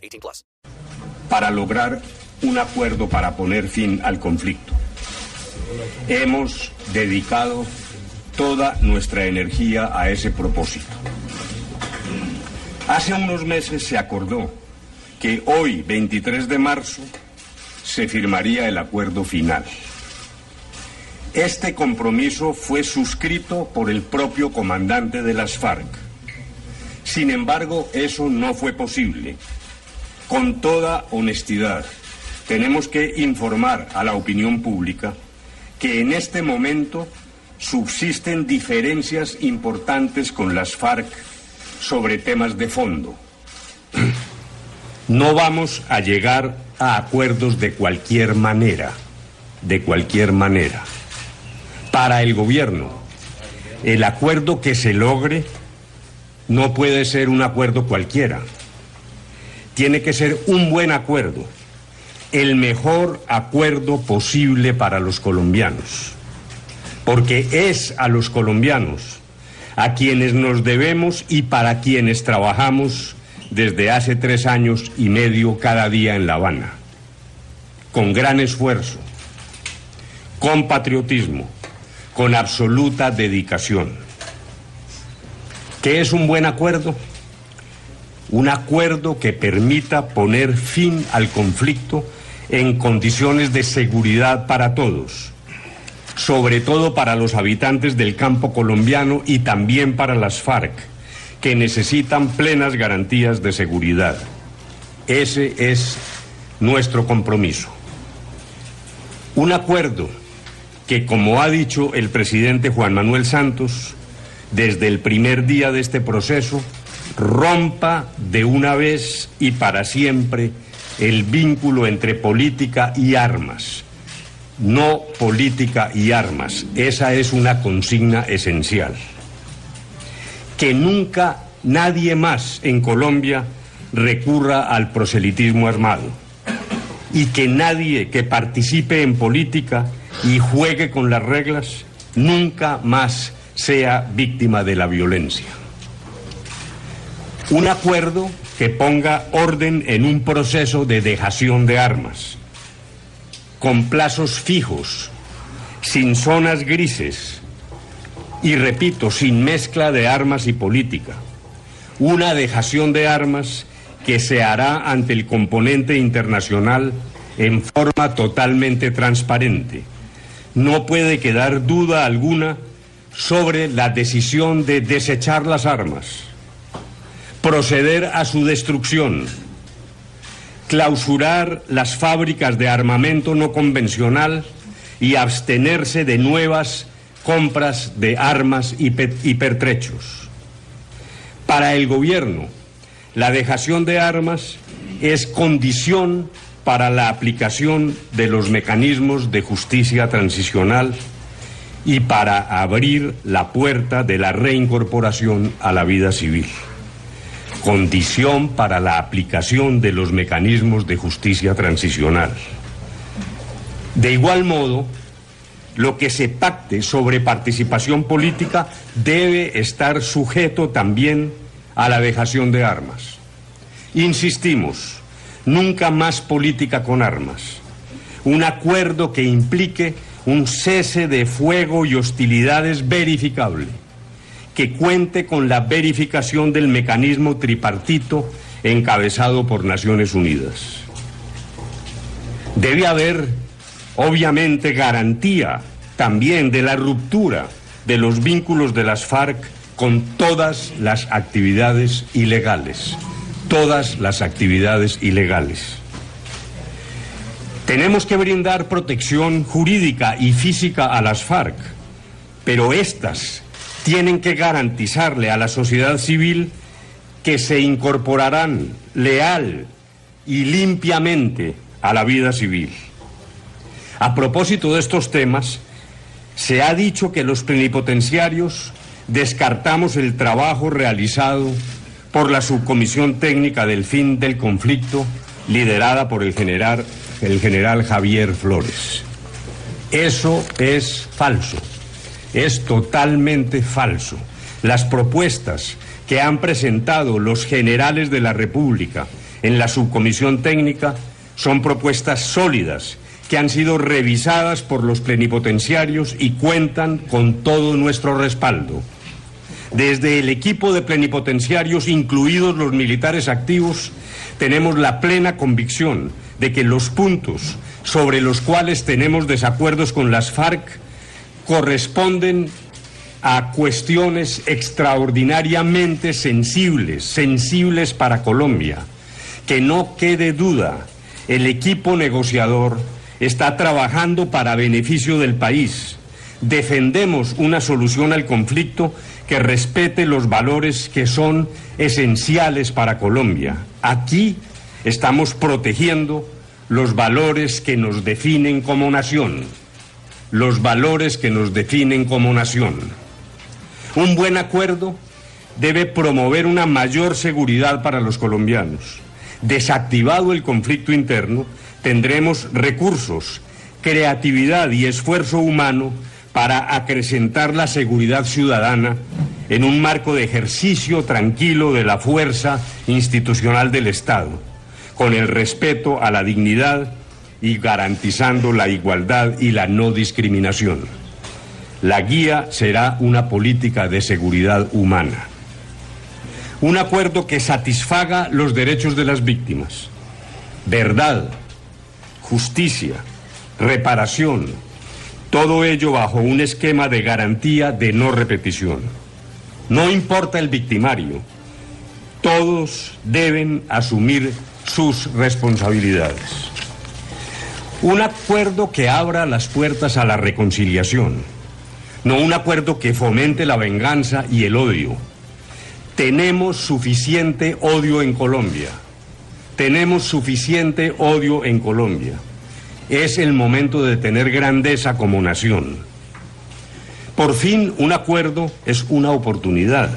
18 plus. Para lograr un acuerdo para poner fin al conflicto, hemos dedicado toda nuestra energía a ese propósito. Hace unos meses se acordó que hoy, 23 de marzo, se firmaría el acuerdo final. Este compromiso fue suscrito por el propio comandante de las FARC. Sin embargo, eso no fue posible. Con toda honestidad, tenemos que informar a la opinión pública que en este momento subsisten diferencias importantes con las FARC sobre temas de fondo. No vamos a llegar a acuerdos de cualquier manera, de cualquier manera para el gobierno. El acuerdo que se logre no puede ser un acuerdo cualquiera. Tiene que ser un buen acuerdo, el mejor acuerdo posible para los colombianos, porque es a los colombianos a quienes nos debemos y para quienes trabajamos desde hace tres años y medio cada día en La Habana, con gran esfuerzo, con patriotismo con absoluta dedicación. ¿Qué es un buen acuerdo? Un acuerdo que permita poner fin al conflicto en condiciones de seguridad para todos, sobre todo para los habitantes del campo colombiano y también para las FARC, que necesitan plenas garantías de seguridad. Ese es nuestro compromiso. Un acuerdo que, como ha dicho el presidente Juan Manuel Santos, desde el primer día de este proceso, rompa de una vez y para siempre el vínculo entre política y armas. No política y armas. Esa es una consigna esencial. Que nunca nadie más en Colombia recurra al proselitismo armado. Y que nadie que participe en política y juegue con las reglas, nunca más sea víctima de la violencia. Un acuerdo que ponga orden en un proceso de dejación de armas, con plazos fijos, sin zonas grises y, repito, sin mezcla de armas y política. Una dejación de armas que se hará ante el componente internacional en forma totalmente transparente no puede quedar duda alguna sobre la decisión de desechar las armas, proceder a su destrucción, clausurar las fábricas de armamento no convencional y abstenerse de nuevas compras de armas y, pertrechos. Para el gobierno, la dejación de armas es condición para la aplicación de los mecanismos de justicia transicional y para abrir la puerta de la reincorporación a la vida civil. Condición para la aplicación de los mecanismos de justicia transicional. De igual modo, lo que se pacte sobre participación política debe estar sujeto también a la dejación de armas. Insistimos, nunca más política con armas. Un acuerdo que implique un cese de fuego y hostilidades verificable, que cuente con la verificación del mecanismo tripartito encabezado por Naciones Unidas. Debe haber, obviamente, garantía también de la ruptura de los vínculos de las FARC con todas las actividades ilegales todas las actividades ilegales. Tenemos que brindar protección jurídica y física a las FARC, pero éstas tienen que garantizarle a la sociedad civil que se incorporarán leal y limpiamente a la vida civil. A propósito de estos temas, se ha dicho que los plenipotenciarios descartamos el trabajo realizado por la subcomisión técnica del fin del conflicto liderada por el general, el general Javier Flores. Eso es falso, es totalmente falso. Las propuestas que han presentado los generales de la República en la subcomisión técnica son propuestas sólidas que han sido revisadas por los plenipotenciarios y cuentan con todo nuestro respaldo. Desde el equipo de plenipotenciarios, incluidos los militares activos, tenemos la plena convicción de que los puntos sobre los cuales tenemos desacuerdos con las FARC corresponden a cuestiones extraordinariamente sensibles, sensibles para Colombia. Que no quede duda, el equipo negociador está trabajando para beneficio del país. Defendemos una solución al conflicto que respete los valores que son esenciales para Colombia. Aquí estamos protegiendo los valores que nos definen como nación, los valores que nos definen como nación. Un buen acuerdo debe promover una mayor seguridad para los colombianos. Desactivado el conflicto interno, tendremos recursos, creatividad y esfuerzo humano para acrecentar la seguridad ciudadana en un marco de ejercicio tranquilo de la fuerza institucional del Estado, con el respeto a la dignidad y garantizando la igualdad y la no discriminación. La guía será una política de seguridad humana. Un acuerdo que satisfaga los derechos de las víctimas. Verdad, justicia, reparación, todo ello bajo un esquema de garantía de no repetición. No importa el victimario, todos deben asumir sus responsabilidades. Un acuerdo que abra las puertas a la reconciliación, no un acuerdo que fomente la venganza y el odio. Tenemos suficiente odio en Colombia. Tenemos suficiente odio en Colombia. Es el momento de tener grandeza como nación. Por fin, un acuerdo es una oportunidad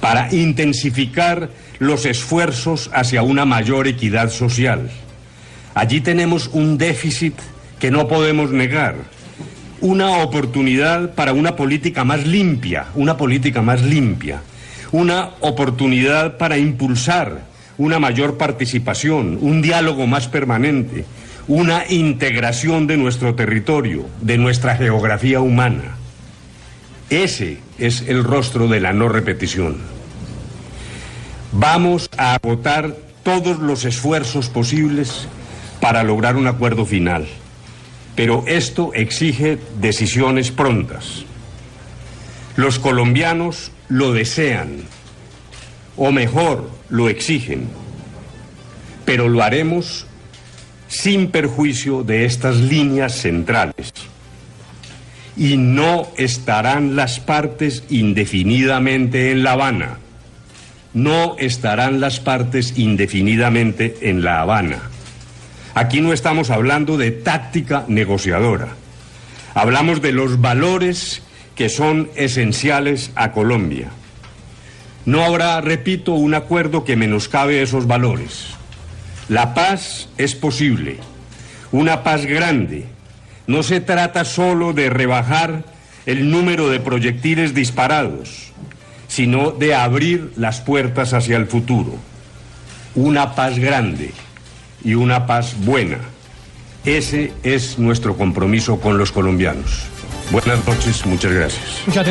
para intensificar los esfuerzos hacia una mayor equidad social. Allí tenemos un déficit que no podemos negar, una oportunidad para una política más limpia, una política más limpia, una oportunidad para impulsar una mayor participación, un diálogo más permanente, una integración de nuestro territorio, de nuestra geografía humana. Ese es el rostro de la no repetición. Vamos a agotar todos los esfuerzos posibles para lograr un acuerdo final, pero esto exige decisiones prontas. Los colombianos lo desean, o mejor, lo exigen, pero lo haremos sin perjuicio de estas líneas centrales. Y no estarán las partes indefinidamente en La Habana. No estarán las partes indefinidamente en La Habana. Aquí no estamos hablando de táctica negociadora. Hablamos de los valores que son esenciales a Colombia. No habrá, repito, un acuerdo que menoscabe esos valores. La paz es posible, una paz grande. No se trata solo de rebajar el número de proyectiles disparados, sino de abrir las puertas hacia el futuro. Una paz grande y una paz buena. Ese es nuestro compromiso con los colombianos. Buenas noches, muchas gracias.